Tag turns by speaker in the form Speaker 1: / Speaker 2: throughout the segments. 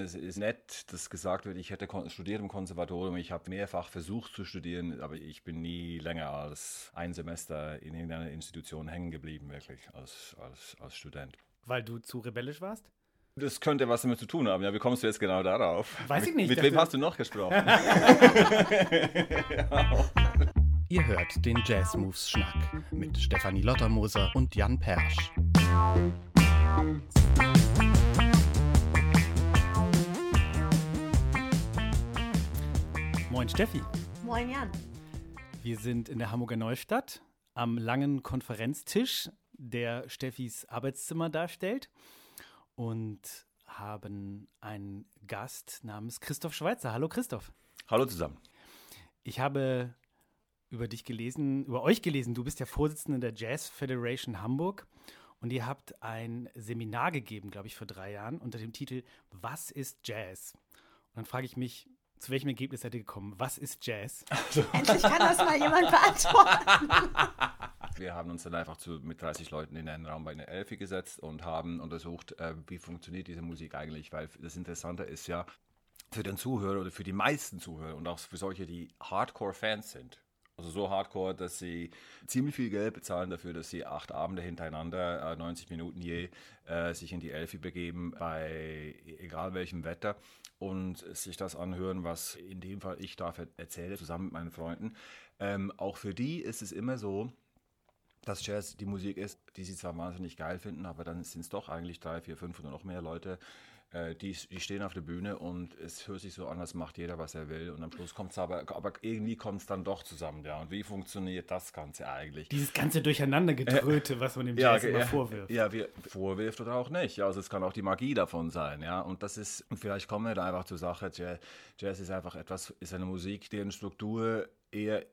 Speaker 1: Es ist nett, dass gesagt wird, ich hätte studiert im Konservatorium. Ich habe mehrfach versucht zu studieren, aber ich bin nie länger als ein Semester in irgendeiner Institution hängen geblieben, wirklich, als, als, als Student.
Speaker 2: Weil du zu rebellisch warst?
Speaker 1: Das könnte was damit zu tun haben. Ja, wie kommst du jetzt genau darauf?
Speaker 2: Weiß ich nicht.
Speaker 1: Mit, mit wem hast du noch gesprochen?
Speaker 3: Ihr hört den Jazz Moves Schnack mit Stefanie Lottermoser und Jan Persch.
Speaker 2: Moin Steffi.
Speaker 4: Moin Jan.
Speaker 2: Wir sind in der Hamburger Neustadt am langen Konferenztisch, der Steffis Arbeitszimmer darstellt und haben einen Gast namens Christoph Schweizer. Hallo Christoph.
Speaker 1: Hallo zusammen.
Speaker 2: Ich habe über dich gelesen, über euch gelesen. Du bist ja Vorsitzender der Jazz Federation Hamburg und ihr habt ein Seminar gegeben, glaube ich, vor drei Jahren unter dem Titel Was ist Jazz? Und dann frage ich mich, zu welchem Ergebnis seid ihr gekommen? Was ist Jazz?
Speaker 4: Also. Endlich kann das mal jemand beantworten.
Speaker 1: Wir haben uns dann einfach zu, mit 30 Leuten in einen Raum bei einer Elfi gesetzt und haben untersucht, äh, wie funktioniert diese Musik eigentlich, weil das Interessante ist ja, für den Zuhörer oder für die meisten Zuhörer und auch für solche, die Hardcore-Fans sind, also so hardcore, dass sie ziemlich viel Geld bezahlen dafür, dass sie acht Abende hintereinander, 90 äh, Minuten je, äh, sich in die Elfi begeben, bei egal welchem Wetter und sich das anhören, was in dem Fall ich da erzähle, zusammen mit meinen Freunden. Ähm, auch für die ist es immer so, dass Jazz die Musik ist, die sie zwar wahnsinnig geil finden, aber dann sind es doch eigentlich drei, vier, fünf oder noch mehr Leute, äh, die, die, stehen auf der Bühne und es hört sich so an, als macht jeder, was er will. Und am Schluss kommt es aber, aber irgendwie kommt es dann doch zusammen, ja. Und wie funktioniert das Ganze eigentlich?
Speaker 2: Dieses ganze Durcheinandergetröte, äh, was man dem Jazz ja, immer vorwirft.
Speaker 1: Ja, wir, vorwirft oder auch nicht. Also es kann auch die Magie davon sein, ja. Und das ist, und vielleicht kommen wir da einfach zur Sache, Jazz, Jazz ist einfach etwas, ist eine Musik, deren Struktur eher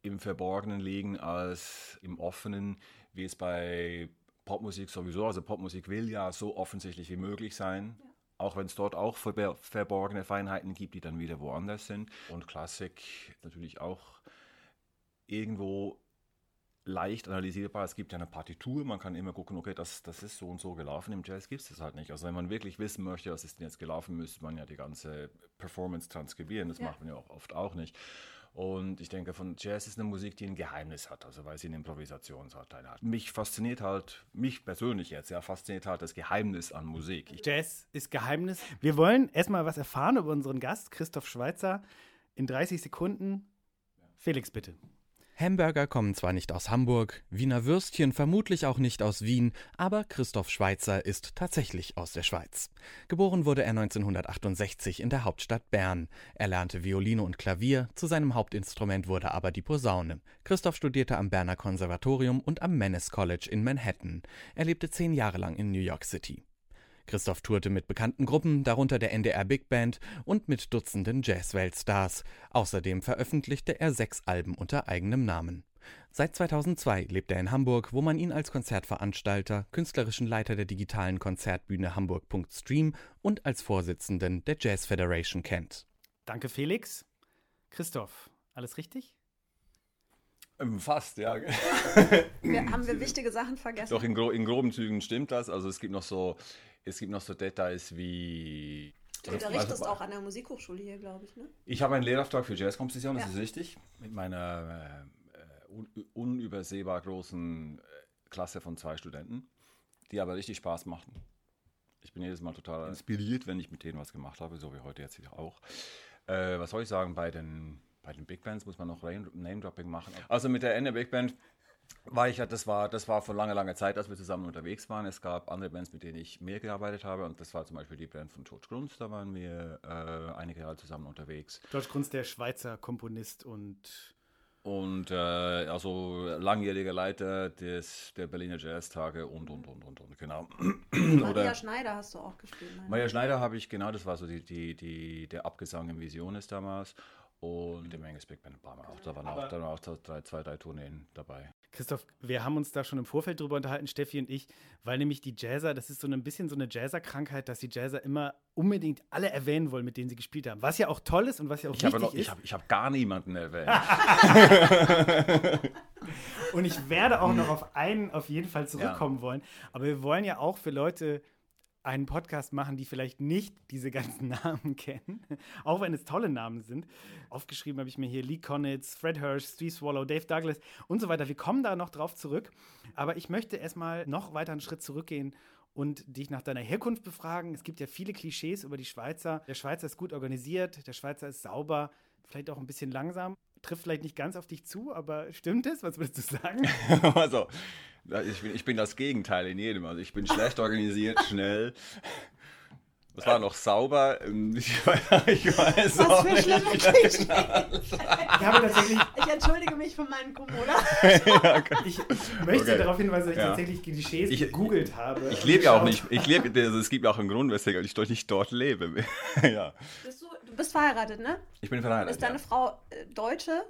Speaker 1: im Verborgenen liegen als im Offenen, wie es bei Popmusik sowieso, also Popmusik will ja so offensichtlich wie möglich sein. Ja. Auch wenn es dort auch verborgene Feinheiten gibt, die dann wieder woanders sind. Und Klassik natürlich auch irgendwo leicht analysierbar. Es gibt ja eine Partitur, man kann immer gucken, okay, das, das ist so und so gelaufen. Im Jazz gibt es das halt nicht. Also wenn man wirklich wissen möchte, was ist denn jetzt gelaufen, müsste man ja die ganze Performance transkribieren. Das ja. macht man ja auch oft auch nicht. Und ich denke, von Jazz ist eine Musik, die ein Geheimnis hat, also weil sie einen Improvisationsanteil hat. Mich fasziniert halt, mich persönlich jetzt, ja, fasziniert halt das Geheimnis an Musik.
Speaker 2: Ich Jazz ist Geheimnis. Wir wollen erstmal was erfahren über unseren Gast, Christoph Schweitzer, in 30 Sekunden. Felix, bitte.
Speaker 3: Hamburger kommen zwar nicht aus Hamburg, Wiener Würstchen vermutlich auch nicht aus Wien, aber Christoph Schweitzer ist tatsächlich aus der Schweiz. Geboren wurde er 1968 in der Hauptstadt Bern. Er lernte Violine und Klavier, zu seinem Hauptinstrument wurde aber die Posaune. Christoph studierte am Berner Konservatorium und am Mannes College in Manhattan. Er lebte zehn Jahre lang in New York City. Christoph tourte mit bekannten Gruppen, darunter der NDR Big Band und mit Dutzenden Jazz-Weltstars. Außerdem veröffentlichte er sechs Alben unter eigenem Namen. Seit 2002 lebt er in Hamburg, wo man ihn als Konzertveranstalter, künstlerischen Leiter der digitalen Konzertbühne Hamburg.stream und als Vorsitzenden der Jazz Federation kennt.
Speaker 2: Danke, Felix. Christoph, alles richtig?
Speaker 1: Ähm, fast, ja.
Speaker 4: wir, haben wir wichtige Sachen vergessen?
Speaker 1: Doch, in, gro in groben Zügen stimmt das. Also es gibt noch so es gibt noch so Details wie.
Speaker 4: Du unterrichtest also, auch an der Musikhochschule hier, glaube ich, ne?
Speaker 1: Ich habe einen Lehrauftrag für Jazzkomposition, das ja. ist richtig. Mit meiner äh, un unübersehbar großen äh, Klasse von zwei Studenten, die aber richtig Spaß machen. Ich bin jedes Mal total inspiriert, wenn ich mit denen was gemacht habe, so wie heute jetzt auch. Äh, was soll ich sagen, bei den, bei den Big Bands muss man noch Name-Dropping machen. Also mit der Ende Big Band war ich ja, das war, das war vor langer, langer Zeit, als wir zusammen unterwegs waren. Es gab andere Bands, mit denen ich mehr gearbeitet habe und das war zum Beispiel die Band von George Grunz, da waren wir äh, einige Jahre zusammen unterwegs.
Speaker 2: George Grunz, der Schweizer Komponist und
Speaker 1: und äh, also langjähriger Leiter des, der Berliner Jazztage und, und, und, und, und, genau.
Speaker 4: Maria Schneider hast du auch gespielt.
Speaker 1: Maria Schneider habe ich, genau, das war so die, die, die, der Abgesang im Visiones damals. Und dem Angus Big Band waren wir auch. Da waren auch, da waren auch drei, zwei, drei Tourneen dabei.
Speaker 2: Christoph, wir haben uns da schon im Vorfeld drüber unterhalten, Steffi und ich, weil nämlich die Jazzer, das ist so ein bisschen so eine Jazzer-Krankheit, dass die Jazzer immer unbedingt alle erwähnen wollen, mit denen sie gespielt haben. Was ja auch toll ist und was ja auch
Speaker 1: ich
Speaker 2: wichtig
Speaker 1: noch,
Speaker 2: ist.
Speaker 1: Ich habe hab gar niemanden erwähnt.
Speaker 2: und ich werde auch noch auf einen auf jeden Fall zurückkommen ja. wollen. Aber wir wollen ja auch für Leute einen Podcast machen, die vielleicht nicht diese ganzen Namen kennen, auch wenn es tolle Namen sind. Aufgeschrieben habe ich mir hier Lee Konitz, Fred Hirsch, Steve Swallow, Dave Douglas und so weiter. Wir kommen da noch drauf zurück. Aber ich möchte erstmal noch weiter einen Schritt zurückgehen und dich nach deiner Herkunft befragen. Es gibt ja viele Klischees über die Schweizer. Der Schweizer ist gut organisiert, der Schweizer ist sauber, vielleicht auch ein bisschen langsam. Trifft vielleicht nicht ganz auf dich zu, aber stimmt es? Was würdest du sagen?
Speaker 1: also, ich bin, ich bin das Gegenteil in jedem. Also ich bin schlecht organisiert, schnell. Das war noch sauber. Ich weiß, ich weiß
Speaker 4: Was für schlimme Klischees. Ich, habe
Speaker 2: tatsächlich,
Speaker 4: ich entschuldige mich von meinen Corona.
Speaker 2: ja, ich möchte okay. darauf hinweisen, dass ich ja. tatsächlich Klischees ich, gegoogelt habe.
Speaker 1: Ich lebe ja auch nicht. Ich lebe, also es gibt auch einen Grund, weswegen ich doch nicht dort lebe. ja.
Speaker 4: Bist du, du bist verheiratet, ne?
Speaker 1: Ich bin verheiratet.
Speaker 4: Ist deine ja. Frau äh, Deutsche?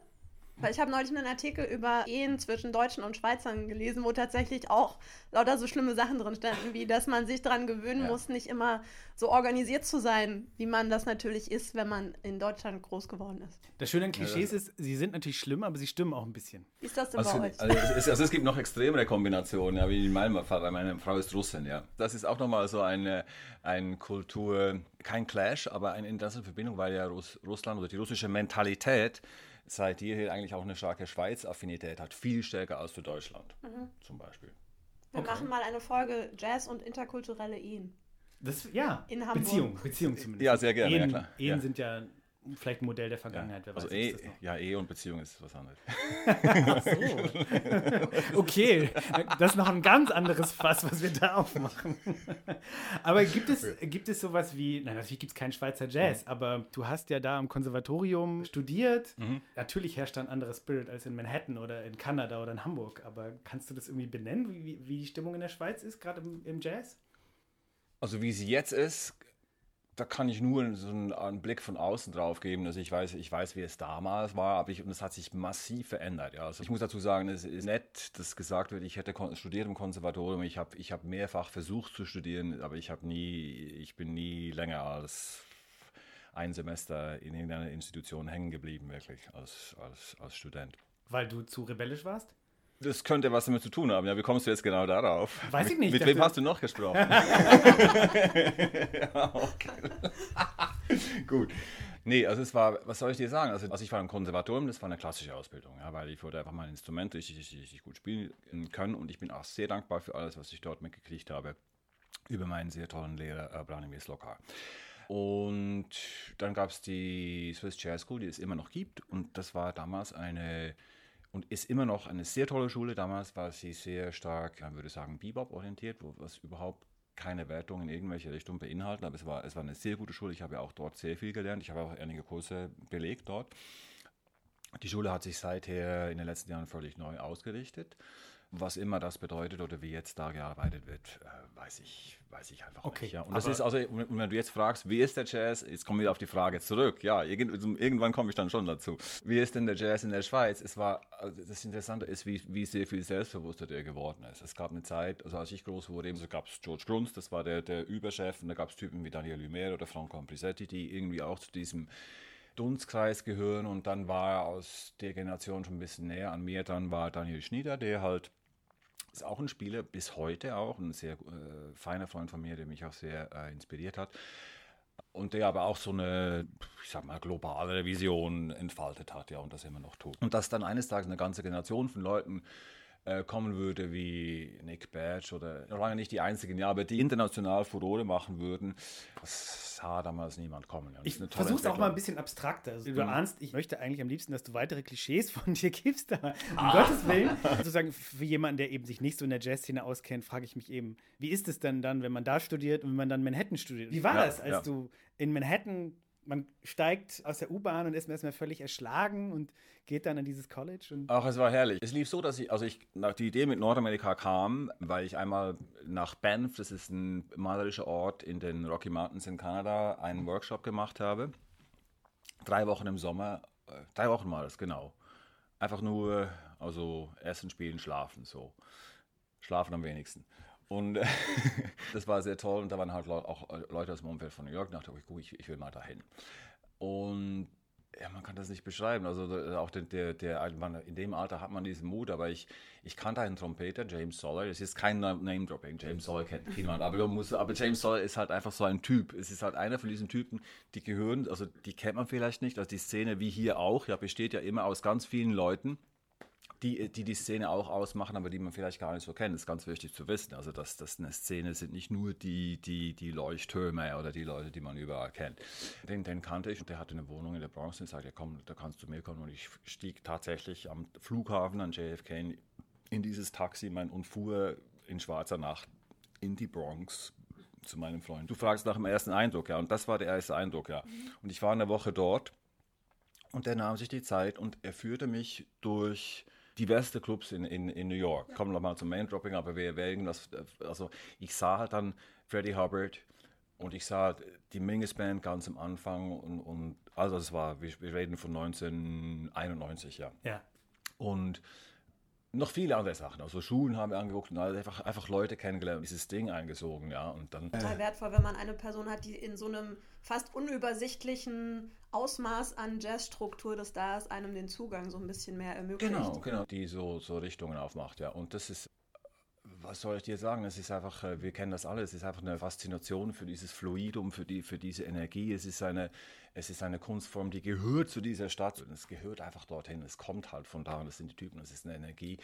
Speaker 4: Weil ich habe neulich einen Artikel über Ehen zwischen Deutschen und Schweizern gelesen, wo tatsächlich auch lauter so schlimme Sachen drin standen, wie dass man sich daran gewöhnen ja. muss, nicht immer so organisiert zu sein, wie man das natürlich ist, wenn man in Deutschland groß geworden ist.
Speaker 2: Das Schöne an Klischees ja, ist, sie sind natürlich schlimm, aber sie stimmen auch ein bisschen.
Speaker 4: Wie ist das denn
Speaker 1: also,
Speaker 4: bei euch?
Speaker 1: Also es, also es, gibt noch extremere Kombinationen, ja, wie in meinem Fall, weil meine Frau ist Russin, ja. Das ist auch nochmal so eine, eine Kultur, kein Clash, aber eine interessante Verbindung, weil ja Russ, Russland oder die russische Mentalität seit jeher eigentlich auch eine starke Schweiz-Affinität hat, viel stärker als für Deutschland mhm. zum Beispiel.
Speaker 4: Wir okay. machen mal eine Folge Jazz und interkulturelle Ehen.
Speaker 2: Das, ja, In Hamburg. Beziehung, Beziehung zumindest.
Speaker 1: Ja, sehr gerne,
Speaker 2: Ehen,
Speaker 1: ja klar.
Speaker 2: Ehen ja. sind ja vielleicht ein Modell der Vergangenheit.
Speaker 1: Ja, also Ehe, ja, Ehe und Beziehung ist was anderes.
Speaker 2: Ach so. okay, das ist noch ein ganz anderes Fass, was wir da aufmachen. aber gibt es, gibt es sowas wie, nein, natürlich gibt es keinen Schweizer Jazz, mhm. aber du hast ja da am Konservatorium studiert. Mhm. Natürlich herrscht da ein anderer Spirit als in Manhattan oder in Kanada oder in Hamburg, aber kannst du das irgendwie benennen, wie, wie die Stimmung in der Schweiz ist, gerade im, im Jazz?
Speaker 1: Also wie sie jetzt ist, da kann ich nur so einen, einen, Blick von außen drauf geben. Also ich weiß, ich weiß, wie es damals war, aber ich, und es hat sich massiv verändert. Ja. Also ich muss dazu sagen, es ist nett, dass gesagt wird, ich hätte studiert im Konservatorium. Ich habe ich hab mehrfach versucht zu studieren, aber ich habe nie, ich bin nie länger als ein Semester in irgendeiner Institution hängen geblieben, wirklich, als, als, als Student.
Speaker 2: Weil du zu rebellisch warst?
Speaker 1: Das könnte was damit zu tun haben. Ja, wie kommst du jetzt genau darauf?
Speaker 2: Weiß ich nicht.
Speaker 1: Mit, wem hast du noch gesprochen? ja, Gut. Nee, also es war, was soll ich dir sagen? Also, also ich war im Konservatorium, das war eine klassische Ausbildung, ja, weil ich wollte einfach mein Instrument richtig, richtig, richtig gut spielen können und ich bin auch sehr dankbar für alles, was ich dort mitgekriegt habe über meinen sehr tollen Lehrer äh, Branimir Slokar. Und dann gab es die Swiss Jazz School, die es immer noch gibt und das war damals eine und ist immer noch eine sehr tolle Schule. Damals war sie sehr stark, man würde sagen, Bebop orientiert, was überhaupt keine Wertung in irgendwelche Richtung beinhalten, aber es war, es war eine sehr gute Schule. Ich habe ja auch dort sehr viel gelernt. Ich habe auch einige Kurse belegt dort. Die Schule hat sich seither in den letzten Jahren völlig neu ausgerichtet. Was immer das bedeutet oder wie jetzt da gearbeitet wird, äh, weiß ich, weiß ich einfach
Speaker 2: okay,
Speaker 1: nicht. Ja. Und das ist also, wenn du jetzt fragst, wie ist der Jazz, jetzt kommen wir auf die Frage zurück. Ja, irgendwann komme ich dann schon dazu. Wie ist denn der Jazz in der Schweiz? Es war, also das Interessante ist, wie, wie sehr viel selbstbewusster der geworden ist. Es gab eine Zeit, also als ich groß wurde, so gab es George Grunz, das war der, der Überchef, und da gab es Typen wie Daniel Lumière oder Franco Ambrisetti, die irgendwie auch zu diesem Dunstkreis gehören und dann war aus der Generation schon ein bisschen näher an mir, dann war Daniel Schnieder, der halt ist auch ein Spieler, bis heute auch, ein sehr äh, feiner Freund von mir, der mich auch sehr äh, inspiriert hat. Und der aber auch so eine, ich sag mal, globale Vision entfaltet hat, ja, und das immer noch tut. Und dass dann eines Tages eine ganze Generation von Leuten äh, kommen würde wie Nick Badge oder lange nicht die einzigen, ja, aber die international Furore machen würden, das sah damals niemand kommen. Ja.
Speaker 2: Ich versuche es auch mal ein bisschen abstrakter. Also, du mhm. ahnst, ich möchte eigentlich am liebsten, dass du weitere Klischees von dir gibst, aber um ah. Gottes Willen, sozusagen für jemanden, der eben sich nicht so in der Jazzszene auskennt, frage ich mich eben, wie ist es denn dann, wenn man da studiert und wenn man dann Manhattan studiert? Wie war ja, das, als ja. du in Manhattan man steigt aus der U-Bahn und ist erstmal völlig erschlagen und geht dann an dieses College. Und
Speaker 1: Ach, es war herrlich. Es lief so, dass ich, also ich, nach die Idee mit Nordamerika kam, weil ich einmal nach Banff, das ist ein malerischer Ort in den Rocky Mountains in Kanada, einen Workshop gemacht habe. Drei Wochen im Sommer, äh, drei Wochen mal das, genau. Einfach nur, also essen, spielen, schlafen, so. Schlafen am wenigsten. Und das war sehr toll. Und da waren halt auch Leute aus dem Umfeld von New York. Da dachte ich, gut, ich, ich will mal dahin. Und ja, man kann das nicht beschreiben. Also auch der, der, der, in dem Alter hat man diesen Mut, aber ich, ich kannte einen Trompeter, James Soller. Es ist kein Name-Dropping, James Soller kennt niemand, aber, muss, aber James Soller ist halt einfach so ein Typ. Es ist halt einer von diesen Typen, die gehören, also die kennt man vielleicht nicht, also die Szene wie hier auch, ja, besteht ja immer aus ganz vielen Leuten, die, die die Szene auch ausmachen, aber die man vielleicht gar nicht so kennt. Das ist ganz wichtig zu wissen. Also, dass das eine Szene sind nicht nur die, die, die Leuchttürme oder die Leute, die man überall kennt. Den, den kannte ich und der hatte eine Wohnung in der Bronx und sagte, komm, da kannst du mir kommen. Und ich stieg tatsächlich am Flughafen an JFK in dieses Taxi mein, und fuhr in schwarzer Nacht in die Bronx zu meinem Freund. Du fragst nach dem ersten Eindruck, ja, und das war der erste Eindruck, ja. Und ich war eine Woche dort und der nahm sich die Zeit und er führte mich durch diverse Clubs in, in, in New York. Ja. Kommen wir mal zum Main Dropping, aber wir werden das, also ich sah halt dann Freddie Hubbard und ich sah die Mingus Band ganz am Anfang und, und also es war, wir, wir reden von 1991, ja.
Speaker 2: Ja.
Speaker 1: Und noch viele andere Sachen. Also Schulen haben wir angeguckt und einfach, einfach Leute kennengelernt, dieses Ding eingesogen, ja. Und dann.
Speaker 4: Total wertvoll, wenn man eine Person hat, die in so einem fast unübersichtlichen Ausmaß an Jazzstruktur des Stars einem den Zugang so ein bisschen mehr ermöglicht.
Speaker 1: Genau, genau, die so, so Richtungen aufmacht, ja. Und das ist was soll ich dir sagen? Es ist einfach, äh, wir kennen das alle, es ist einfach eine Faszination für dieses Fluidum, für, die, für diese Energie. Es ist, eine, es ist eine Kunstform, die gehört zu dieser Stadt. Und es gehört einfach dorthin. Es kommt halt von da und das sind die Typen. Es ist eine Energie,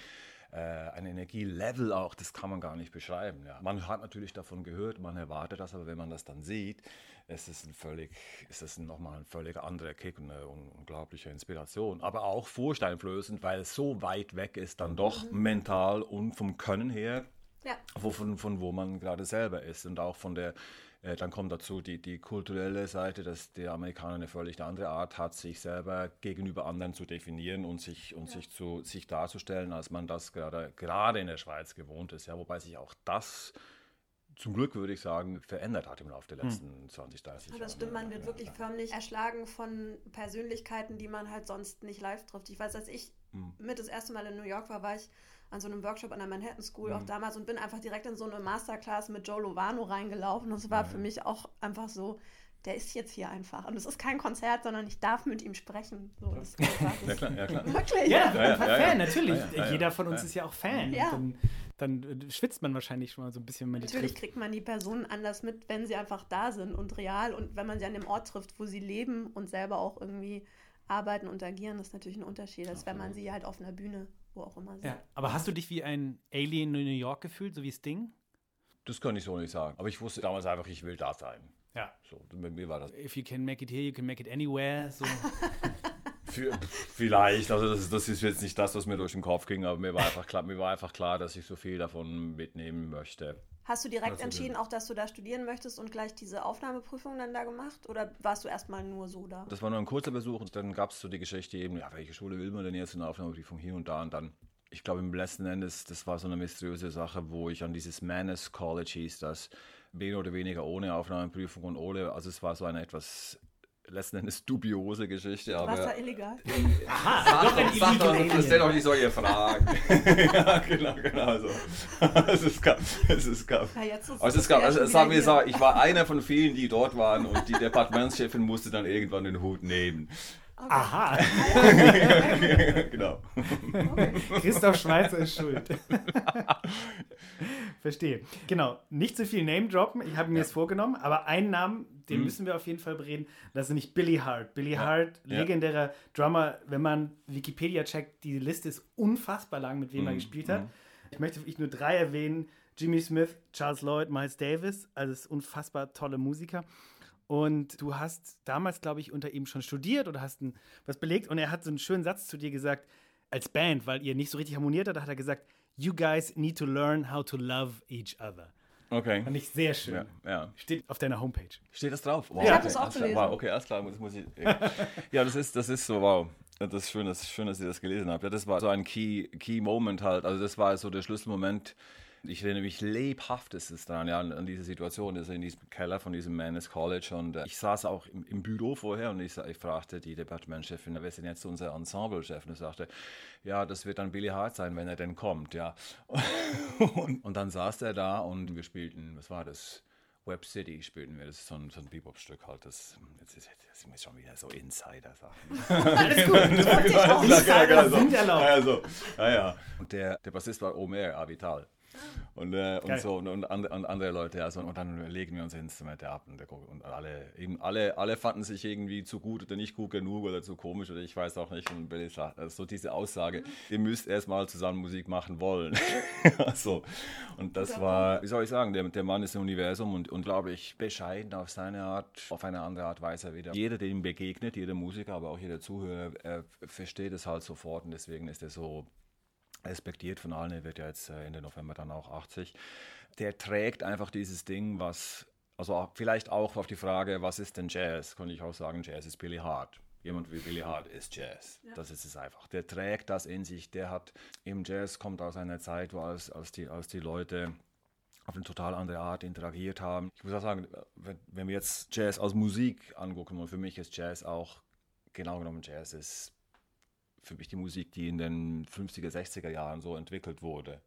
Speaker 1: äh, ein Energielevel auch, das kann man gar nicht beschreiben. Ja. Man hat natürlich davon gehört, man erwartet das, aber wenn man das dann sieht, es ist ein völlig, es ist nochmal ein völlig anderer Kick und eine unglaubliche Inspiration. Aber auch furchteinflößend, weil es so weit weg ist, dann doch mhm. mental und vom Können her,
Speaker 4: ja.
Speaker 1: wo, von, von wo man gerade selber ist und auch von der äh, dann kommt dazu die, die kulturelle Seite, dass der Amerikaner eine völlig andere Art hat, sich selber gegenüber anderen zu definieren und sich, und ja. sich, zu, sich darzustellen, als man das gerade, gerade in der Schweiz gewohnt ist. Ja, wobei sich auch das zum Glück würde ich sagen, verändert hat im Laufe der hm. letzten hm. 20, 30 Jahre.
Speaker 4: Das stimmt, man wird wirklich förmlich erschlagen von Persönlichkeiten, die man halt sonst nicht live trifft. Ich weiß, als ich hm. mit das erste Mal in New York war, war ich an so einem Workshop an der Manhattan School hm. auch damals und bin einfach direkt in so eine Masterclass mit Joe Lovano reingelaufen. Und es war für mich auch einfach so, der ist jetzt hier einfach. Und es ist kein Konzert, sondern ich darf mit ihm sprechen. So, das
Speaker 1: ja, klar, ja, klar.
Speaker 4: Wirklich?
Speaker 2: Ja, ja, ja, Fan, natürlich. Jeder von uns ist ja auch Fan. Ja. Dann, dann, schwitzt man wahrscheinlich schon mal so ein bisschen.
Speaker 4: Natürlich kriegt man die Personen anders mit, wenn sie einfach da sind und real und wenn man sie an dem Ort trifft, wo sie leben und selber auch irgendwie arbeiten und agieren, das ist natürlich ein Unterschied, als wenn man sie halt auf einer Bühne, wo auch immer sieht.
Speaker 2: Ja, aber hast du dich wie ein Alien in New York gefühlt, so wie Sting?
Speaker 1: Das kann ich so nicht sagen. Aber ich wusste damals einfach, ich will da sein.
Speaker 2: Ja.
Speaker 1: So, mit mir war das.
Speaker 2: If you can make it here, you can make it anywhere. So.
Speaker 1: Für, vielleicht, also das, das, ist jetzt nicht das, was mir durch den Kopf ging, aber mir war einfach klar, mir war einfach klar, dass ich so viel davon mitnehmen möchte.
Speaker 4: Hast du direkt also, entschieden, auch dass du da studieren möchtest und gleich diese Aufnahmeprüfung dann da gemacht? Oder warst du erstmal nur so da?
Speaker 1: Das war nur ein kurzer Besuch und dann gab es so die Geschichte eben, ja, welche Schule will man denn jetzt in der Aufnahmeprüfung hier und da und dann. Ich glaube, im letzten Endes, das war so eine mysteriöse Sache, wo ich an dieses Manus College hieß, das mehr oder weniger ohne Aufnahmeprüfung und ohne, also es war so eine etwas letzten Endes dubiose Geschichte. Aber
Speaker 4: Wasser illegal?
Speaker 1: Aha, doch ein sag doch, stell doch nicht solche Fragen. ja, genau, genau so. es ist gab, es ist gab. Ja, jetzt ist also es gab, also, sagen wir so, ich war einer von vielen, die dort waren und die Departementschefin musste dann irgendwann den Hut nehmen.
Speaker 2: Okay. Aha.
Speaker 1: genau.
Speaker 2: Okay. Christoph Schweizer ist schuld. Verstehe. Genau. Nicht zu viel Name droppen. Ich habe mir ja. das vorgenommen, aber einen Namen, den mhm. müssen wir auf jeden Fall bereden. Das ist nämlich Billy Hart. Billy ja. Hart, legendärer ja. Drummer. Wenn man Wikipedia checkt, die Liste ist unfassbar lang, mit wem mhm. er gespielt hat. Mhm. Ich möchte ich nur drei erwähnen. Jimmy Smith, Charles Lloyd, Miles Davis. Also es unfassbar tolle Musiker. Und du hast damals, glaube ich, unter ihm schon studiert oder hast ein, was belegt. Und er hat so einen schönen Satz zu dir gesagt, als Band, weil ihr nicht so richtig harmoniert habt, hat er gesagt, You guys need to learn how to love each other.
Speaker 1: Okay.
Speaker 2: Fand ich sehr schön.
Speaker 1: Ja, ja.
Speaker 2: Steht auf deiner Homepage.
Speaker 1: Steht das drauf?
Speaker 4: Wow. Ich habe das auch gelesen.
Speaker 1: Wow, okay, alles klar. Das muss ich, ja, das ist, das ist so, wow. Das ist schön, das ist schön, dass ihr das gelesen habt. Ja, das war so ein Key, Key Moment halt. Also das war so der Schlüsselmoment ich erinnere mich lebhaftestes daran, ja, an, diese Situation, also in diesem Keller von diesem Manus College. Und äh, ich saß auch im, im, Büro vorher und ich, ich fragte die Departementchefin, wer ist denn jetzt unser Ensemblechef? Und er sagte, ja, das wird dann Billy Hart sein, wenn er denn kommt, ja. und, und dann saß er da und wir spielten, was war das? Web City spielten wir. Das ist so ein, so ein Bebop-Stück halt. Das, jetzt, ist, jetzt wir schon wieder so Insider-Sachen.
Speaker 2: Alles gut, das ich auch. Insider sind erlaubt.
Speaker 1: Also, ja, ja. Und der, der Bassist war Omer Avital. Und, äh, und so und, und, and, und, andere Leute, also und dann legen wir uns Instrumente ab und, und, alle, eben alle, alle fanden sich irgendwie zu gut oder nicht gut genug oder zu komisch oder ich weiß auch nicht. Und Billy sagt, also so diese Aussage, ihr müsst erstmal zusammen Musik machen wollen. so. Und das war, wie soll ich sagen, der, der Mann ist ein Universum und, und glaube ich, bescheiden auf seine Art, auf eine andere Art weiß er wieder. Jeder, der ihm begegnet, jeder Musiker, aber auch jeder Zuhörer, er versteht es halt sofort und deswegen ist er so respektiert von allen. Er wird ja jetzt äh, Ende November dann auch 80. Der trägt einfach dieses Ding, was, also vielleicht auch auf die Frage, was ist denn Jazz? Kann ich auch sagen, Jazz ist Billy Hart. Jemand wie Billy Hart ist Jazz. Ja. Das ist es einfach. Der trägt das in sich. Der hat im Jazz kommt aus einer Zeit, wo als, als, die, als die Leute auf eine total andere Art interagiert haben. Ich muss auch sagen, wenn, wenn wir jetzt Jazz als Musik angucken, und für mich ist Jazz auch genau genommen Jazz ist für mich die Musik, die in den 50er, 60er Jahren so entwickelt wurde.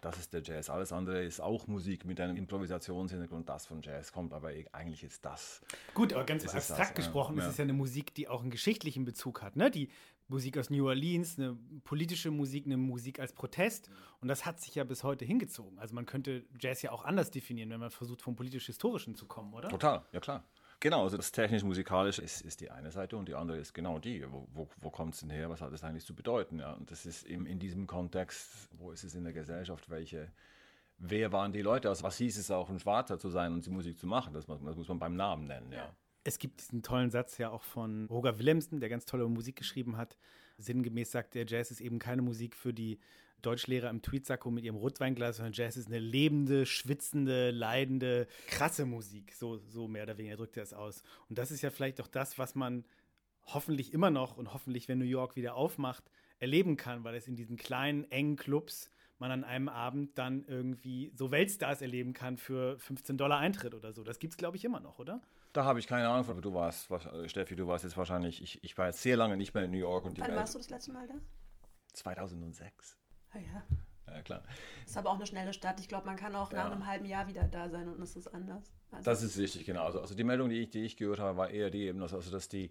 Speaker 1: Das ist der Jazz. Alles andere ist auch Musik mit einem Improvisationshintergrund, das von Jazz kommt, aber e-, eigentlich ist das.
Speaker 2: Gut, aber ganz abstrakt das, gesprochen ja. ist es ja eine Musik, die auch einen geschichtlichen Bezug hat. Ne? Die Musik aus New Orleans, eine politische Musik, eine Musik als Protest. Und das hat sich ja bis heute hingezogen. Also man könnte Jazz ja auch anders definieren, wenn man versucht, vom politisch-historischen zu kommen, oder?
Speaker 1: Total, ja klar. Genau, also das technisch-musikalische ist, ist die eine Seite und die andere ist genau die. Wo, wo, wo kommt es denn her? Was hat es eigentlich zu bedeuten? Ja? Und das ist eben in diesem Kontext, wo ist es in der Gesellschaft, welche, wer waren die Leute? Also was hieß es auch, ein Schwarzer zu sein und die Musik zu machen? Das, das muss man beim Namen nennen, ja.
Speaker 2: Es gibt diesen tollen Satz ja auch von Roger Willemsen, der ganz tolle Musik geschrieben hat. Sinngemäß sagt der Jazz ist eben keine Musik für die Deutschlehrer im Tweetsacko mit ihrem Rotweinglas, sondern Jazz ist eine lebende, schwitzende, leidende, krasse Musik. So, so mehr oder weniger drückt er es aus. Und das ist ja vielleicht auch das, was man hoffentlich immer noch und hoffentlich, wenn New York wieder aufmacht, erleben kann, weil es in diesen kleinen, engen Clubs man an einem Abend dann irgendwie so Weltstars erleben kann für 15 Dollar Eintritt oder so. Das gibt es, glaube ich, immer noch, oder?
Speaker 1: Da habe ich keine Ahnung von. Du warst, Steffi, du warst jetzt wahrscheinlich, ich, ich war jetzt sehr lange nicht mehr in New York. Und
Speaker 4: Wann warst du das letzte Mal da?
Speaker 1: 2006.
Speaker 4: Ah, ja.
Speaker 1: Ja, klar.
Speaker 4: Ist aber auch eine schnelle Stadt. Ich glaube, man kann auch ja. nach einem halben Jahr wieder da sein und es ist anders.
Speaker 1: Also das ist richtig, genau. Also, also die Meldung, die ich, die ich gehört habe, war eher die eben, also dass die,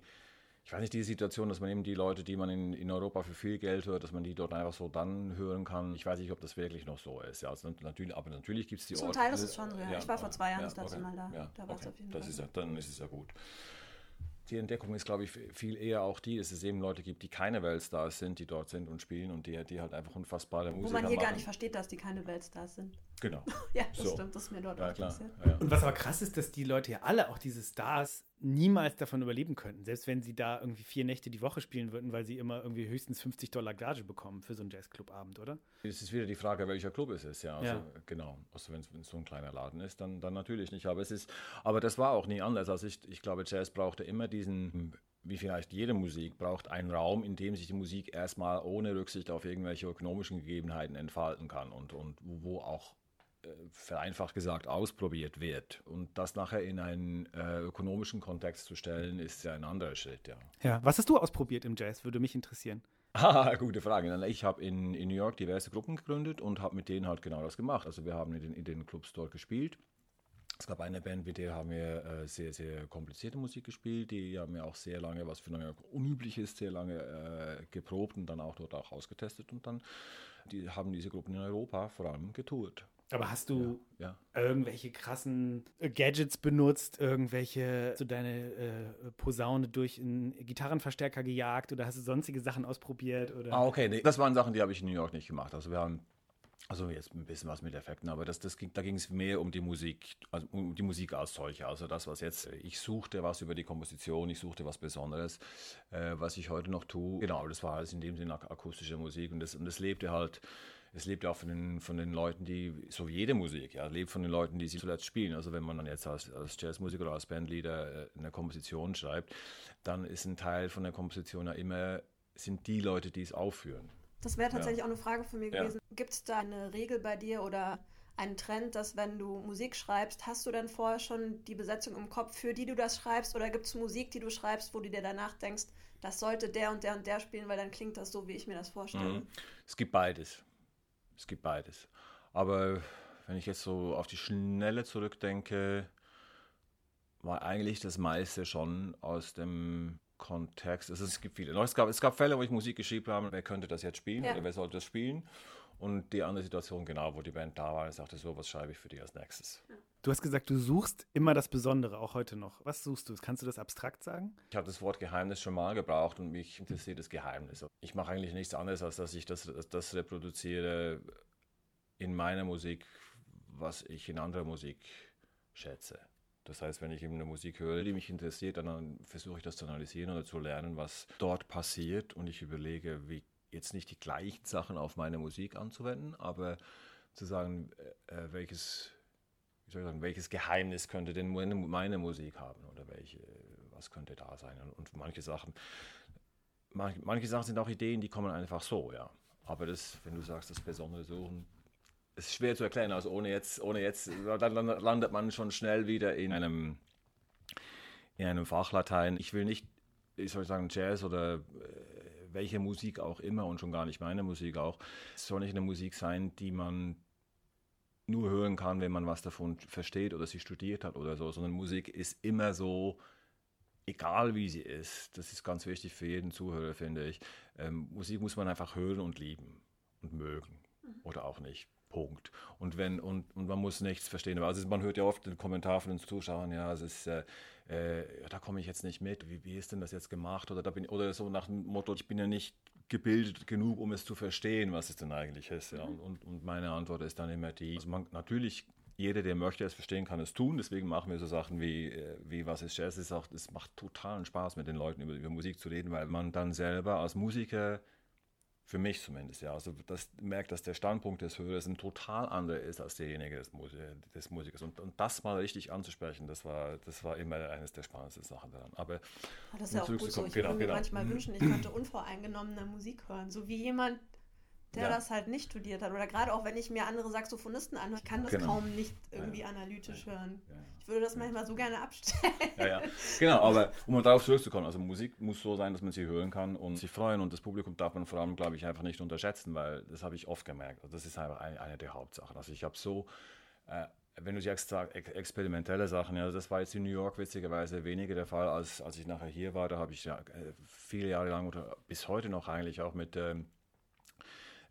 Speaker 1: ich weiß nicht, die Situation, dass man eben die Leute, die man in, in Europa für viel Geld hört, dass man die dort einfach so dann hören kann. Ich weiß nicht, ob das wirklich noch so ist. Ja, also natürlich, aber natürlich gibt es die
Speaker 4: Zum Orte. Zum Teil ist es schon so, ja. Ich war vor zwei Jahren das letzte okay. Mal da. Ja, da war
Speaker 1: es auf jeden Fall. Das ist ja, dann ist es ja gut die Entdeckung ist, glaube ich, viel eher auch die, dass es eben Leute gibt, die keine Weltstars sind, die dort sind und spielen und die, die halt einfach unfassbare Musik
Speaker 4: Wo man hier machen. gar nicht versteht, dass die keine Weltstars sind.
Speaker 1: Genau.
Speaker 4: ja, das so. stimmt, das ist mir dort
Speaker 1: ja, klar.
Speaker 2: Ja. Und was aber krass ist, dass die Leute ja alle, auch diese Stars, niemals davon überleben könnten. Selbst wenn sie da irgendwie vier Nächte die Woche spielen würden, weil sie immer irgendwie höchstens 50 Dollar Gage bekommen für so einen Jazzclub-Abend, oder?
Speaker 1: Es ist wieder die Frage, welcher Club es ist, ja. Also, ja. Genau. Also wenn es so ein kleiner Laden ist, dann, dann natürlich nicht. Aber es ist, aber das war auch nie anders. Also ich, ich glaube, Jazz brauchte immer diesen wie vielleicht jede Musik, braucht einen Raum, in dem sich die Musik erstmal ohne Rücksicht auf irgendwelche ökonomischen Gegebenheiten entfalten kann und, und wo auch vereinfacht gesagt ausprobiert wird. Und das nachher in einen äh, ökonomischen Kontext zu stellen, ist ja ein anderer Schritt, ja.
Speaker 2: Ja, was hast du ausprobiert im Jazz, würde mich interessieren.
Speaker 1: Ah, gute Frage. Ich habe in, in New York diverse Gruppen gegründet und habe mit denen halt genau das gemacht. Also wir haben in den, in den Clubs dort gespielt. Es gab eine Band, mit der haben wir äh, sehr, sehr komplizierte Musik gespielt. Die haben wir auch sehr lange, was für lange unüblich ist, sehr lange äh, geprobt und dann auch dort auch ausgetestet. Und dann die haben diese Gruppen in Europa vor allem getourt.
Speaker 2: Aber hast du ja, ja. irgendwelche krassen äh, Gadgets benutzt, irgendwelche, so deine äh, Posaune durch einen Gitarrenverstärker gejagt oder hast du sonstige Sachen ausprobiert? Oder?
Speaker 1: Ah, okay, nee, das waren Sachen, die habe ich in New York nicht gemacht. Also wir haben also jetzt ein bisschen was mit Effekten, aber das, das ging, da ging es mehr um die Musik, also um die Musik als solche. Also das, was jetzt, ich suchte was über die Komposition, ich suchte was Besonderes, äh, was ich heute noch tue. Genau, das war alles in dem Sinne akustische Musik und das, und das lebte halt es lebt auch von den, von den Leuten, die, so wie jede Musik, ja, lebt von den Leuten, die sie zuletzt spielen. Also wenn man dann jetzt als, als Jazzmusiker oder als Bandleader äh, eine Komposition schreibt, dann ist ein Teil von der Komposition ja immer, sind die Leute, die es aufführen.
Speaker 4: Das wäre tatsächlich ja. auch eine Frage von mir gewesen. Ja. Gibt es da eine Regel bei dir oder einen Trend, dass wenn du Musik schreibst, hast du dann vorher schon die Besetzung im Kopf, für die du das schreibst? Oder gibt es Musik, die du schreibst, wo du dir danach denkst, das sollte der und der und der spielen, weil dann klingt das so, wie ich mir das vorstelle?
Speaker 1: Mhm. Es gibt beides. Es gibt beides. Aber wenn ich jetzt so auf die Schnelle zurückdenke, war eigentlich das meiste schon aus dem Kontext. Also es gibt viele. Es gab, es gab Fälle, wo ich Musik geschrieben habe, wer könnte das jetzt spielen
Speaker 4: Ja.
Speaker 1: oder wer sollte das spielen. Und die andere Situation, genau, wo die Band da war, ich sagte so, was schreibe ich für die als nächstes.
Speaker 2: Du hast gesagt, du suchst immer das Besondere, auch heute noch. Was suchst du? Kannst du das abstrakt sagen?
Speaker 1: Ich habe das Wort Geheimnis schon mal gebraucht und mich interessiert das Geheimnis. Ich mache eigentlich nichts anderes, als dass ich das, das reproduziere in meiner Musik, was ich in anderer Musik schätze. Das heißt, wenn ich eben eine Musik höre, die mich interessiert, dann, versuche ich das zu analysieren oder zu lernen, was dort passiert und ich überlege, wie jetzt nicht die gleichen Sachen auf meine Musik anzuwenden, aber zu sagen, äh, äh, welches, wie soll ich sagen, welches Geheimnis könnte denn meine, Musik haben oder welche, was könnte da sein und, und manche Sachen, manche, manche Sachen sind auch Ideen, die kommen einfach so, ja. Aber das, wenn du sagst, das Besondere suchen, ist schwer zu erklären. Also ohne jetzt, ohne jetzt, dann landet man schon schnell wieder in einem, in einem Fachlatein. Ich will nicht, ich soll sagen, Jazz oder äh, welche Musik auch immer und schon gar nicht meine Musik auch. Es soll nicht eine Musik sein, die man nur hören kann, wenn man was davon versteht oder sie studiert hat oder so, sondern Musik ist immer so, egal wie sie ist. Das ist ganz wichtig für jeden Zuhörer, finde ich. Ähm, Musik muss man einfach hören und lieben und mögen oder auch nicht. Punkt. Und wenn und, und man muss nichts verstehen. Also man hört ja oft den Kommentar von den Zuschauern, ja, es ist äh, äh, da komme ich jetzt nicht mit. Wie, wie ist denn das jetzt gemacht? Oder da bin oder so nach dem Motto, ich bin ja nicht gebildet genug, um es zu verstehen, was es denn eigentlich ist. Ja. Und, und, und meine Antwort ist dann immer die, also man, natürlich jeder, der möchte es verstehen, kann es tun. Deswegen machen wir so Sachen wie, äh, wie was ist Jazz. Es macht totalen Spaß, mit den Leuten über, über Musik zu reden, weil man dann selber als Musiker für mich zumindest, ja. Also das merkt, dass der Standpunkt des Hörers ein total anderer ist als derjenige des, Mus des Musikers. Und, und, das mal richtig anzusprechen, das war, das war immer eines der spannendsten Sachen daran. Aber
Speaker 4: Ah, das ist ja auch gut so. Ich würde mir manchmal wünschen, ich könnte unvoreingenommener Musik hören. So wie jemand, der ja. das halt nicht studiert hat. Oder gerade auch, wenn ich mir andere Saxophonisten anhöre, ich kann das genau. kaum nicht irgendwie ja. analytisch hören. Ich würde das manchmal so gerne abstellen.
Speaker 1: Ja, ja. Genau, aber um darauf zurückzukommen, also Musik muss so sein, dass man sie hören kann und sich freuen und das Publikum darf man vor allem, glaube ich, einfach nicht unterschätzen, weil das habe ich oft gemerkt. Also das ist einfach eine, eine der Hauptsachen. Also ich habe so, äh, wenn du jetzt sagst, experimentelle Sachen, ja, das war jetzt in New York witzigerweise weniger der Fall, als, als ich nachher hier war. Da habe ich ja äh, viele Jahre lang oder bis heute noch eigentlich auch mit ähm,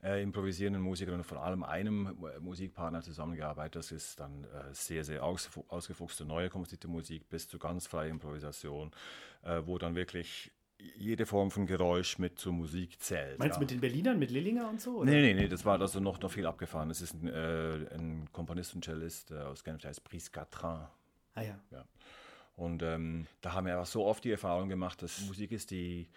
Speaker 1: äh, improvisierenden Musikern und vor allem einem Musikpartner zusammengearbeitet. Das ist dann äh, sehr, sehr aus, ausgefuchste neue komponierte Musik bis zu ganz freie Improvisation, äh, wo dann wirklich jede Form von Geräusch mit zur Musik zählt.
Speaker 2: Meinst du ja. mit den Berlinern, mit Lillinger und so?
Speaker 1: Oder? Nee, nee, nee, das war also noch, noch viel abgefahren. Das ist ein, äh, ein Komponist und Cellist äh, aus Genf, der heißt Brice Gatrin.
Speaker 2: Ah ja.
Speaker 1: ja. Und ähm, da haben wir einfach so oft die Erfahrung gemacht, dass Musik ist die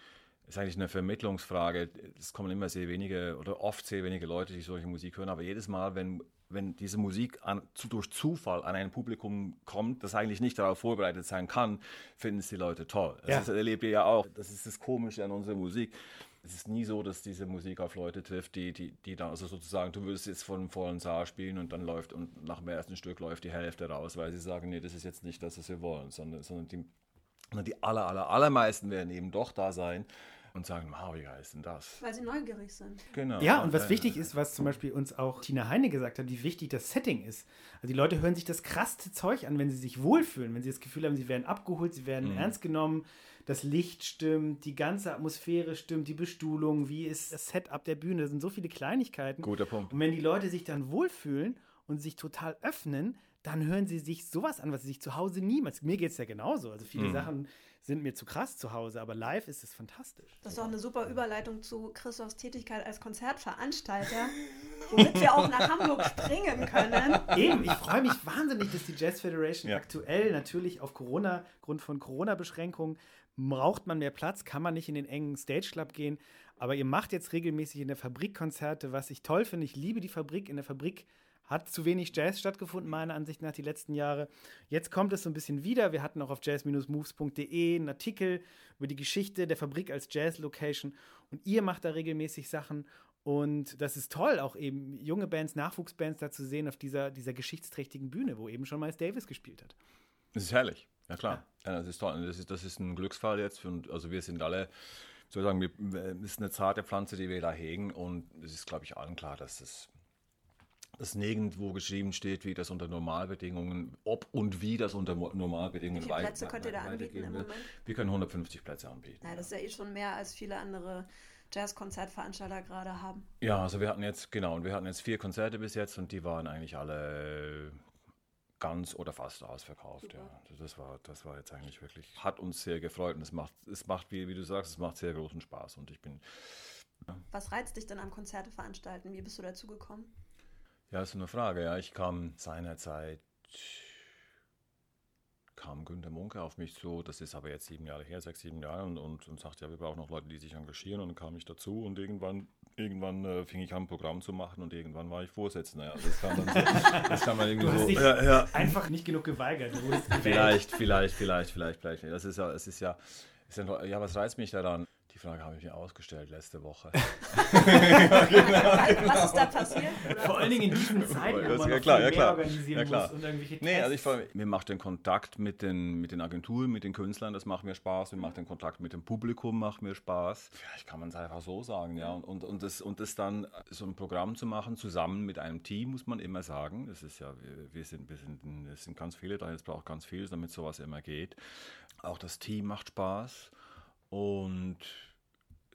Speaker 1: ist eigentlich eine Vermittlungsfrage. Es kommen immer sehr wenige oder oft sehr wenige Leute, die solche Musik hören, aber jedes Mal, wenn, wenn diese Musik an, zu, durch Zufall an ein Publikum kommt, das eigentlich nicht darauf vorbereitet sein kann, finden es die Leute toll.
Speaker 2: Ja.
Speaker 1: Das erlebt ihr ja auch. Das ist das Komische an unserer Musik. Es ist nie so, dass diese Musik auf Leute trifft, die, die, die dann, also sozusagen, du würdest jetzt vor einem vollen Saal spielen und dann läuft, und nach dem ersten Stück läuft die Hälfte raus, weil sie sagen, nee, das ist jetzt nicht das, was wir wollen, sondern, sondern die, die aller, aller, allermeisten werden eben doch da sein und sagen, wow, wie heißt denn das?
Speaker 4: Weil sie neugierig sind.
Speaker 1: Genau.
Speaker 2: Ja, und was äh, wichtig ist, was zum Beispiel uns auch Tina Heine gesagt hat, wie wichtig das Setting ist. Also die Leute hören sich das krasseste Zeug an, wenn sie sich wohlfühlen, wenn sie das Gefühl haben, sie werden abgeholt, sie werden mhm. ernst genommen, das Licht stimmt, die ganze Atmosphäre stimmt, die Bestuhlung, wie ist das Setup der Bühne, das sind so viele Kleinigkeiten.
Speaker 1: Guter Punkt.
Speaker 2: Und wenn die Leute sich dann wohlfühlen und sich total öffnen, dann hören sie sich sowas an, was sie sich zu Hause niemals. Mir geht es ja genauso. Also viele mhm. Sachen sind mir zu krass zu Hause, aber live ist es fantastisch.
Speaker 4: Das ist auch eine super Überleitung zu Christophs Tätigkeit als Konzertveranstalter, womit wir auch nach Hamburg springen können.
Speaker 2: Eben, ich freue mich wahnsinnig, dass die Jazz Federation ja. aktuell natürlich auf Corona, Grund von Corona-Beschränkungen, braucht man mehr Platz, kann man nicht in den engen Stage Club gehen, aber ihr macht jetzt regelmäßig in der Fabrik Konzerte, was ich toll finde. Ich liebe die Fabrik. In der Fabrik hat zu wenig Jazz stattgefunden, meiner Ansicht nach, die letzten Jahre. Jetzt kommt es so ein bisschen wieder. Wir hatten auch auf jazz-moves.de einen Artikel über die Geschichte der Fabrik als Jazz-Location. Und ihr macht da regelmäßig Sachen. Und das ist toll, auch eben junge Bands, Nachwuchsbands da zu sehen auf dieser, dieser geschichtsträchtigen Bühne, wo eben schon Miles Davis gespielt hat.
Speaker 1: Das ist herrlich, ja klar. Ja. Ja, das ist toll. Das ist, das ist ein Glücksfall jetzt. Und also wir sind alle, sozusagen, es ist eine zarte Pflanze, die wir da hegen. Und es ist, glaube ich, allen klar, dass das dass nirgendwo geschrieben steht, wie das unter Normalbedingungen, ob und wie das unter Normalbedingungen
Speaker 4: Wie viele Plätze könnt ihr da anbieten im Moment?
Speaker 1: Wir können 150 Plätze anbieten.
Speaker 4: Ja, das ist ja eh schon mehr, als viele andere Jazz-Konzertveranstalter gerade haben.
Speaker 1: Ja, also wir hatten jetzt, genau, und wir hatten jetzt vier Konzerte bis jetzt und die waren eigentlich alle ganz oder fast ausverkauft. Ja. Also das war, das war jetzt eigentlich wirklich, hat uns sehr gefreut und es macht, es macht, wie, wie du sagst, es macht sehr großen Spaß und ich bin.
Speaker 4: Ja. Was reizt dich denn am Konzerte veranstalten? Wie bist du dazu gekommen?
Speaker 1: Ja, das ist eine Frage. Ja, ich kam seinerzeit kam Günter Munke auf mich zu, das ist aber jetzt sieben Jahre her, sechs, sieben Jahre, und, und, und sagte, ja, wir brauchen noch Leute, die sich engagieren. Und dann kam ich dazu und irgendwann, irgendwann äh, fing ich an, ein Programm zu machen und irgendwann war ich Vorsitzender. Ja, das kam dann so, das kam dann irgendwie so. Ja, ja.
Speaker 2: Einfach nicht genug geweigert.
Speaker 1: vielleicht, vielleicht, vielleicht, vielleicht, vielleicht. Das ist ja, es ist ja, ist ja, ja, was reizt mich daran? Die Frage habe ich mir ausgestellt letzte Woche.
Speaker 4: Was ist da passiert?
Speaker 2: Vor allen Dingen in diesen Zeiten, wo man
Speaker 1: ja, klar, ja, klar.
Speaker 2: organisieren
Speaker 1: ja, klar.
Speaker 2: muss und irgendwelche
Speaker 1: Nee, also ich
Speaker 2: Tests.
Speaker 1: mir macht den Kontakt mit den, mit den Agenturen, mit den Künstlern, das macht mir Spaß. Mir macht den Kontakt mit dem Publikum, macht mir Spaß. Vielleicht kann man es einfach so sagen, ja. Und, und, und, das, und das dann so ein Programm zu machen, zusammen mit einem Team, muss man immer sagen. Das ist ja, wir, wir sind, wir sind, es sind ganz viele da, es braucht ganz viel, damit sowas immer geht. Auch das Team macht Spaß. Und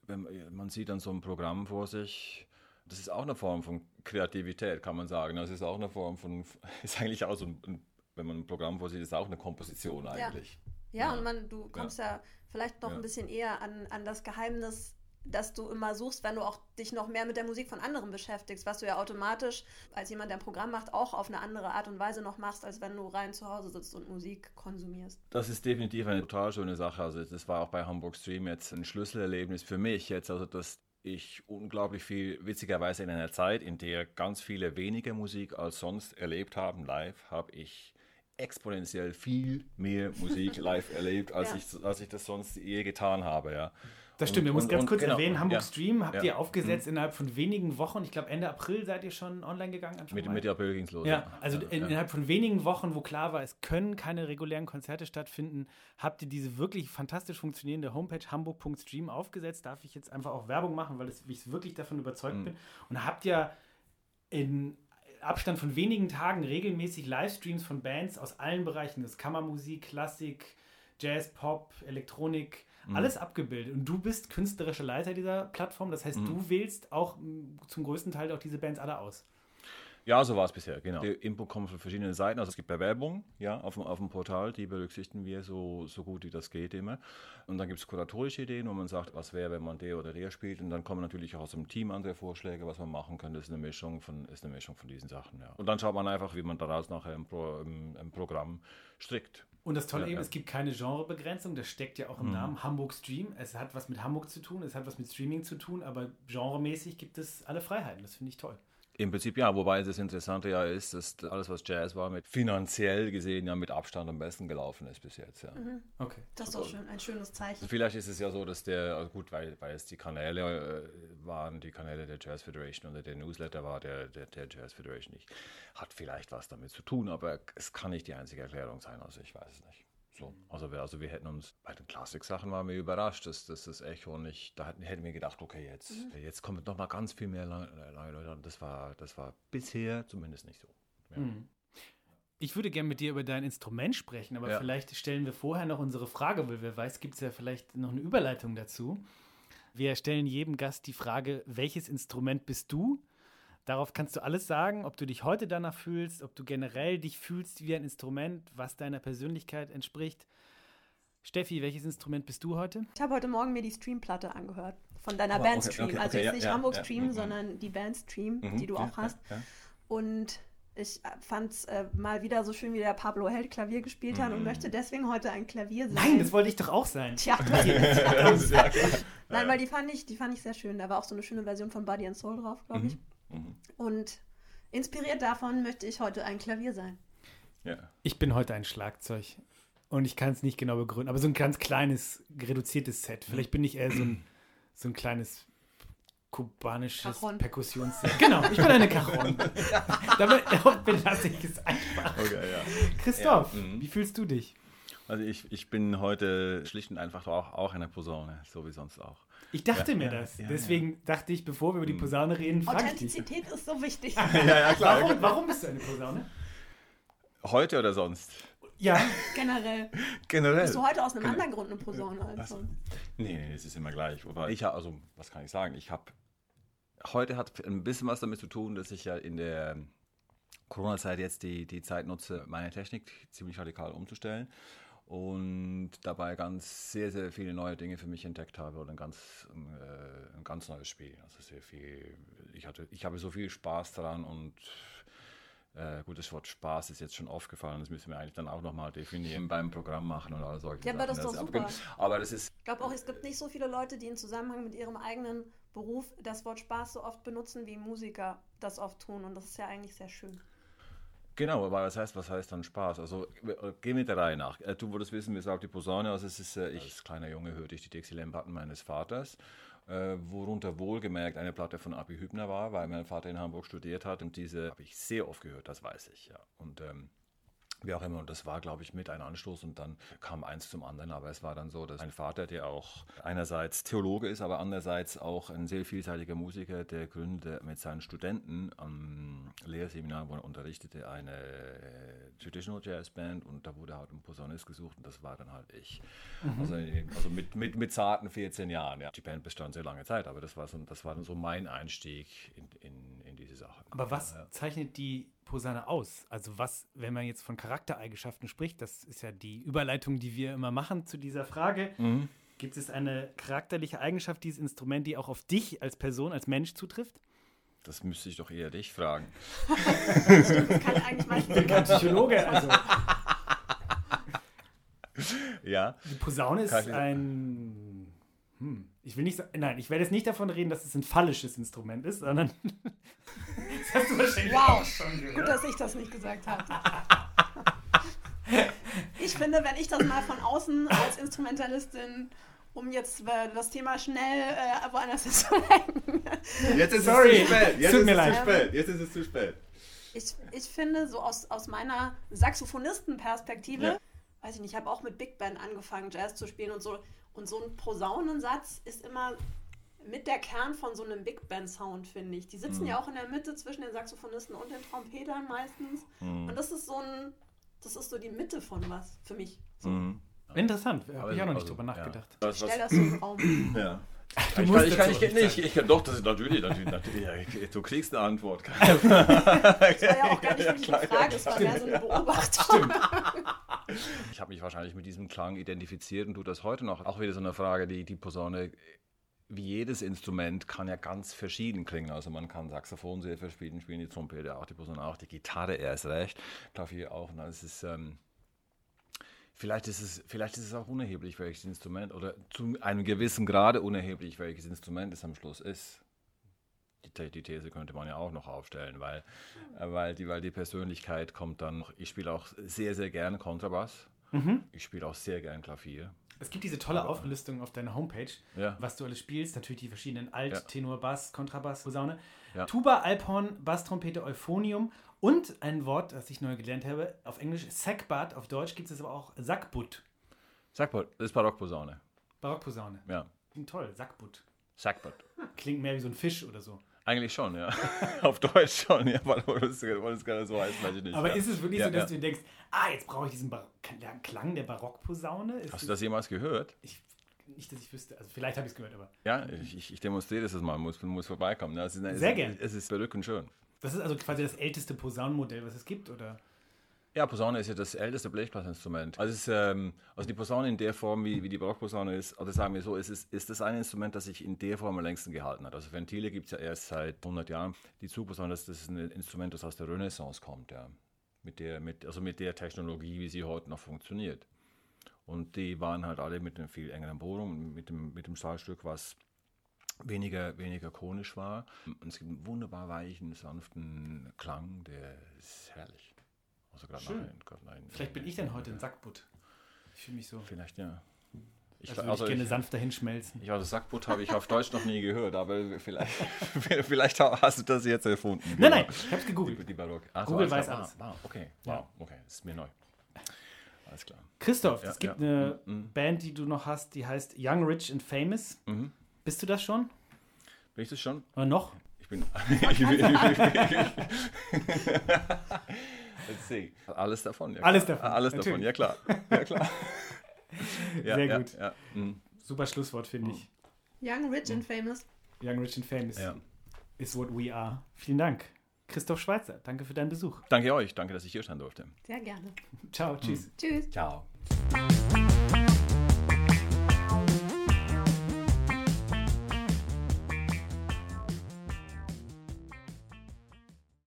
Speaker 1: wenn, man sieht dann so ein Programm vor sich, das ist auch eine Form von Kreativität, kann man sagen. Das ist auch eine Form von, ist eigentlich auch so ein, wenn man ein Programm vorsieht, ist auch eine Komposition eigentlich.
Speaker 4: Ja, ja und man, du kommst ja, ja vielleicht noch ja. ein bisschen eher an, an das Geheimnis dass du immer suchst, wenn du auch dich noch mehr mit der Musik von anderen beschäftigst, was du ja automatisch als jemand, der ein Programm macht, auch auf eine andere Art und Weise noch machst, als wenn du rein zu Hause sitzt und Musik konsumierst.
Speaker 1: Das ist definitiv eine total schöne Sache. Also das war auch bei Hamburg Stream jetzt ein Schlüsselerlebnis für mich jetzt, also dass ich unglaublich viel, witzigerweise in einer Zeit, in der ganz viele weniger Musik als sonst erlebt haben, live, habe ich exponentiell viel mehr Musik live erlebt, als, ja. ich, als ich das sonst je getan habe, ja.
Speaker 2: Das stimmt, wir müssen ganz kurz genau, erwähnen, Hamburg ja, Stream habt ja, ihr aufgesetzt mhm. innerhalb von wenigen Wochen. Ich glaube, Ende April seid ihr schon online gegangen.
Speaker 1: Mit, Mitte April ging es los.
Speaker 2: Ja, also in, innerhalb von wenigen Wochen, wo klar war, es können keine regulären Konzerte stattfinden, habt ihr diese wirklich fantastisch funktionierende Homepage hamburg.stream aufgesetzt. Darf ich jetzt einfach auch Werbung machen, weil ich wirklich davon überzeugt mhm. bin. Und habt ja in Abstand von wenigen Tagen regelmäßig Livestreams von Bands aus allen Bereichen. Das ist Kammermusik, Klassik, Jazz, Pop, Elektronik, mhm. alles abgebildet. Und du bist künstlerischer Leiter dieser Plattform. Das heißt, mhm. du wählst auch zum größten Teil auch diese Bands alle aus.
Speaker 1: Ja, so war es bisher, genau. Die Input kommt von verschiedenen Seiten. Also es gibt Bewerbungen ja, auf, dem, auf dem Portal, die berücksichtigen wir so, so gut wie das geht immer. Und dann gibt es kuratorische Ideen, wo man sagt, was wäre, wenn man der oder der spielt. Und dann kommen natürlich auch aus dem Team andere Vorschläge, was man machen könnte. Das ist eine Mischung von, ist eine Mischung von diesen Sachen. Ja. Und dann schaut man einfach, wie man daraus nachher im, Pro, im, im Programm strickt.
Speaker 2: Und das Tolle ja, eben, ja. es gibt keine Genrebegrenzung, das steckt ja auch im mhm. Namen Hamburg Stream. Es hat was mit Hamburg zu tun, es hat was mit Streaming zu tun, aber genremäßig gibt es alle Freiheiten. Das finde ich toll.
Speaker 1: Im Prinzip ja, wobei das Interessante ja ist, dass alles, was Jazz war, mit finanziell gesehen ja mit Abstand am besten gelaufen ist bis jetzt. Ja.
Speaker 4: Mhm. Okay. Das ist doch schön, ein schönes Zeichen.
Speaker 1: Vielleicht ist es ja so, dass der, also gut, weil, weil es die Kanäle äh, waren, die Kanäle der Jazz Federation oder der Newsletter war der, der, der Jazz Federation nicht, hat vielleicht was damit zu tun, aber es kann nicht die einzige Erklärung sein, also ich weiß es nicht. So, also, wir, also wir hätten uns bei den Klassik-Sachen waren wir überrascht, dass, dass das Echo nicht, da hätten, hätten wir gedacht, okay, jetzt, mhm. jetzt kommen noch mal ganz viel mehr Leute. Das war, das war bisher zumindest nicht so. Ja.
Speaker 2: Mhm. Ich würde gerne mit dir über dein Instrument sprechen, aber ja. vielleicht stellen wir vorher noch unsere Frage, weil wer weiß, gibt es ja vielleicht noch eine Überleitung dazu. Wir stellen jedem Gast die Frage, welches Instrument bist du? Darauf kannst du alles sagen, ob du dich heute danach fühlst, ob du generell dich fühlst wie ein Instrument, was deiner Persönlichkeit entspricht. Steffi, welches Instrument bist du heute?
Speaker 4: Ich habe heute Morgen mir die Streamplatte angehört von deiner oh, Band Stream. Okay, okay, also jetzt ja, nicht ja, Hamburg ja, Stream, mhm. sondern die Band Stream, mhm, die du auch hast. Und ich fand es äh, mal wieder so schön, wie der Pablo Held Klavier gespielt hat mhm. und möchte deswegen heute ein Klavier sein.
Speaker 2: Nein, das wollte ich doch auch sein.
Speaker 4: Tja, du hast Nein, weil die fand, ich, die fand ich sehr schön. Da war auch so eine schöne Version von Body and Soul drauf, glaube ich. Mhm. Mhm. Und inspiriert davon möchte ich heute ein Klavier sein.
Speaker 2: Ja. Ich bin heute ein Schlagzeug. Und ich kann es nicht genau begründen, aber so ein ganz kleines, reduziertes Set. Vielleicht bin ich eher so ein, so ein kleines kubanisches Perkussionsset. Genau, ich bin eine Cajon. Damit belasse ich es einfach. Okay, ja. Christoph, ja, mhm. wie fühlst du dich?
Speaker 1: Also ich, ich bin heute schlicht und einfach auch, auch eine Posaune, so wie sonst auch.
Speaker 2: Ich dachte
Speaker 1: Ja,
Speaker 2: mir
Speaker 1: ja,
Speaker 2: das.
Speaker 1: ja,
Speaker 2: Deswegen dachte ich, bevor wir über die Posaune reden, frage.
Speaker 4: Authentizität ist so wichtig.
Speaker 1: Ja, ja,
Speaker 2: Warum, warum bist du eine Posaune?
Speaker 1: Heute oder sonst?
Speaker 2: Ja,
Speaker 4: Generell.
Speaker 1: Generell.
Speaker 4: Bist du heute aus einem anderen Grund eine Posaune als sonst?
Speaker 1: Nee, nee, es ist immer gleich. Wobei ich also, was kann ich sagen? Ich habe heute hat ein bisschen was damit zu tun, dass ich ja in der Corona-Zeit jetzt die, die Zeit nutze, meine Technik ziemlich radikal umzustellen und dabei ganz sehr, sehr viele neue Dinge für mich entdeckt habe und ein ganz, äh, ein ganz neues Spiel. Also sehr viel, ich, hatte, ich habe so viel Spaß daran und äh, gut, das Wort Spaß ist jetzt schon aufgefallen, das müssen wir eigentlich dann auch nochmal definieren beim Programm machen und all solche
Speaker 4: Ja, aber das ist
Speaker 1: Sachen.
Speaker 4: doch super.
Speaker 1: Aber das ist
Speaker 4: Ich glaube auch, es gibt nicht so viele Leute, die im Zusammenhang mit ihrem eigenen Beruf das Wort Spaß so oft benutzen, wie Musiker das oft tun. Und das ist ja eigentlich sehr schön.
Speaker 1: Genau, aber was heißt, was heißt dann Spaß? Also äh, geh mit der Reihe nach. Äh, Du würdest wissen, wie sagt die Posaune, also es ist, äh, ich als kleiner Junge hörte ich die Dixieland-Platten meines Vaters, äh, worunter wohlgemerkt eine Platte von Abi Hübner war, weil mein Vater in Hamburg studiert hat und diese habe ich sehr oft gehört, das weiß ich, ja. Und ähm, wie auch immer, und das war, glaube ich, mit ein Anstoß und dann kam eins zum anderen. Aber es war dann so, dass mein Vater, der auch einerseits Theologe ist, aber andererseits auch ein sehr vielseitiger Musiker, der gründete mit seinen Studenten am Lehrseminar, wo er unterrichtete, eine äh, Traditional Jazz Band und da wurde halt ein Posaunist gesucht und das war dann halt ich. Also, also mit, mit, mit zarten 14 Jahren. Ja. Die Band bestand sehr lange Zeit, aber das war, so, das war dann so mein Einstieg in, in, in diese Sache.
Speaker 2: aber was
Speaker 1: Ja.
Speaker 2: zeichnet die Posaune aus? Also was, wenn man jetzt von Charaktereigenschaften spricht, das ist ja die Überleitung, die wir immer machen zu dieser Frage.
Speaker 1: Mhm.
Speaker 2: Gibt es eine charakterliche Eigenschaft dieses Instrument, die auch auf dich als Person, als Mensch zutrifft?
Speaker 1: Das müsste ich doch eher dich fragen.
Speaker 4: Das kann eigentlich meistens
Speaker 2: Kein Psychologe, also
Speaker 1: Ja.
Speaker 2: die Posaune ist
Speaker 1: ich-
Speaker 2: ein. Hm, ich will nicht sagen, nein, ich werde jetzt nicht davon reden, dass es ein phallisches Instrument ist, sondern. das hast du wahrscheinlich
Speaker 4: Wow.
Speaker 2: auch schon
Speaker 4: Gut,
Speaker 2: gehört.
Speaker 4: dass ich das nicht gesagt habe. Ich finde, wenn ich das mal von außen als Instrumentalistin, um jetzt äh, das Thema schnell äh, woanders hinzulenken,
Speaker 1: Jetzt ist
Speaker 2: Sorry.
Speaker 1: es zu spät. Jetzt
Speaker 2: Tut
Speaker 1: ist
Speaker 2: mir
Speaker 1: es
Speaker 2: leid.
Speaker 1: zu spät. Jetzt ist es zu spät.
Speaker 4: ich, ich finde, so aus, aus meiner Saxophonistenperspektive,
Speaker 1: Ja.
Speaker 4: weiß ich nicht, ich habe auch mit Big Band angefangen, Jazz zu spielen und so. Und so ein Posaunensatz ist immer mit der Kern von so einem Big Band Sound, finde ich. Die sitzen
Speaker 1: Mhm.
Speaker 4: ja auch in der Mitte zwischen den Saxophonisten und den Trompetern meistens.
Speaker 1: Mhm.
Speaker 4: Und das ist so ein, das ist so die Mitte von was für mich. So.
Speaker 1: Mhm.
Speaker 2: Interessant, habe ich auch noch nicht
Speaker 1: also,
Speaker 2: drüber
Speaker 1: ja.
Speaker 2: nachgedacht.
Speaker 4: Ich
Speaker 1: was,
Speaker 4: stell das so im Raum.
Speaker 1: ja.
Speaker 2: Du
Speaker 1: ich
Speaker 2: musst
Speaker 1: kann, ich kann,
Speaker 2: dazu
Speaker 1: ich, kann doch, das ist natürlich, natürlich, natürlich ja, ich- du kriegst eine Antwort.
Speaker 4: Das war ja auch gar nicht wirklich
Speaker 1: klar,
Speaker 4: eine
Speaker 1: ja,
Speaker 4: Frage, es war mehr so eine Beobachtung.
Speaker 1: Ich habe mich wahrscheinlich mit diesem Klang identifiziert und tue das heute noch. Auch wieder so eine Frage, die die Posaune, wie jedes Instrument, kann ja ganz verschieden klingen. Also man kann Saxophon sehr verschieden spielen, die Trompete auch, die Posaune auch, die Gitarre erst recht, Klavier auch. Und das ist, ähm, vielleicht, ist es, vielleicht ist es auch unerheblich, welches Instrument, oder zu einem gewissen Grade unerheblich, welches Instrument es am Schluss ist. Die, die These könnte man ja auch noch aufstellen, weil, weil, die, weil die Persönlichkeit kommt dann noch. Ich spiele auch sehr, sehr gerne Kontrabass.
Speaker 2: Mhm.
Speaker 1: Ich spiele auch sehr gern Klavier.
Speaker 2: Es gibt diese tolle Auflistung auf deiner Homepage,
Speaker 1: Ja.
Speaker 2: was du alles spielst. Natürlich die verschiedenen Alt,
Speaker 1: Ja.
Speaker 2: Tenor, Bass, Kontrabass, Posaune.
Speaker 1: Ja.
Speaker 2: Tuba, Alphorn, Basstrompete, Euphonium und ein Wort, das ich neu gelernt habe, auf Englisch Sackbut, auf Deutsch gibt es aber auch Sackbut,
Speaker 1: Sackbut, das ist Barockposaune.
Speaker 2: Barockposaune.
Speaker 1: Ja.
Speaker 2: Klingt toll, Sackbut.
Speaker 1: Sackbut.
Speaker 2: Klingt mehr wie so ein Fisch oder so.
Speaker 1: Eigentlich schon, ja. Auf Deutsch schon, ja, weil es gerade so heißt, weiß ich nicht.
Speaker 2: Aber
Speaker 1: ja.
Speaker 2: ist es wirklich
Speaker 1: Ja,
Speaker 2: so, dass
Speaker 1: ja.
Speaker 2: du denkst, ah, jetzt brauche ich diesen Bar Klang- Klang der Barockposaune? Ist
Speaker 1: Hast du das jemals gehört?
Speaker 2: Ich, nicht, dass ich wüsste. Also vielleicht habe ich es gehört, aber
Speaker 1: Ja, ich, ich- demonstriere das mal, muss, muss vorbeikommen. Ist, es
Speaker 2: Sehr
Speaker 1: ist,
Speaker 2: gern.
Speaker 1: Es ist verrückend schön.
Speaker 2: das ist also quasi das älteste Posaunenmodell, was es gibt, oder?
Speaker 1: Ja, Posaune ist ja das älteste Blechblasinstrument. Also, ist, ähm, also die Posaune in der Form, wie, wie die Barockposaune ist, oder sagen wir so, es ist, ist das ein Instrument, das sich in der Form am längsten gehalten hat. Also Ventile gibt es ja erst seit 100 Jahren. Die Zugposaune, das, das ist ein Instrument, das aus der Renaissance kommt, ja. Mit der, mit, also mit der Technologie, wie sie heute noch funktioniert. Und die waren halt alle mit einem viel engeren Bohrung, mit dem, mit dem Stahlstück, was weniger, weniger konisch war. Und es gibt einen wunderbar weichen, sanften Klang, der ist herrlich. Also gerade nach, gerade nach-
Speaker 2: Vielleicht bin ich dann heute ein Sackbutt. Ich fühle mich so.
Speaker 1: Vielleicht ja. Ich,
Speaker 2: Also,
Speaker 1: also,
Speaker 2: würde ich gerne sanft dahin schmelzen.
Speaker 1: ich, also Sackbutt habe ich auf Deutsch noch nie gehört, aber vielleicht, vielleicht hast du das jetzt erfunden.
Speaker 2: Nein,
Speaker 1: Genau.
Speaker 2: nein, ich habe es
Speaker 1: Die,
Speaker 2: gegoogelt.
Speaker 1: die Barock. Ach,
Speaker 2: Google weiß
Speaker 1: klar.
Speaker 2: alles.
Speaker 1: Wow, wow, okay,
Speaker 2: Ja.
Speaker 1: wow, okay, das ist mir neu. alles klar.
Speaker 2: Christoph,
Speaker 1: Ja,
Speaker 2: es gibt
Speaker 1: ja.
Speaker 2: eine
Speaker 1: Mhm.
Speaker 2: Band, die du noch hast, die heißt Young, Rich and Famous.
Speaker 1: Mhm.
Speaker 2: Bist du das schon?
Speaker 1: Bin ich das schon?
Speaker 2: Oder noch?
Speaker 1: Ich bin. ich bin Let's see. Alles davon. Ja,
Speaker 2: Alles
Speaker 1: klar.
Speaker 2: davon,
Speaker 1: Alles davon,
Speaker 2: natürlich.
Speaker 1: ja klar. Ja, klar. Ja,
Speaker 2: Sehr
Speaker 1: ja,
Speaker 2: gut.
Speaker 1: Ja, mhm.
Speaker 2: Super Schlusswort, finde ich.
Speaker 4: Young, Rich and Famous.
Speaker 2: Young, Rich and Famous
Speaker 1: ja.
Speaker 2: is what we are. Vielen Dank. Christoph Schweizer, danke für deinen Besuch.
Speaker 1: Danke euch. Danke, dass ich hier sein durfte.
Speaker 4: Sehr gerne.
Speaker 2: Ciao, tschüss.
Speaker 4: Tschüss.
Speaker 1: Ciao.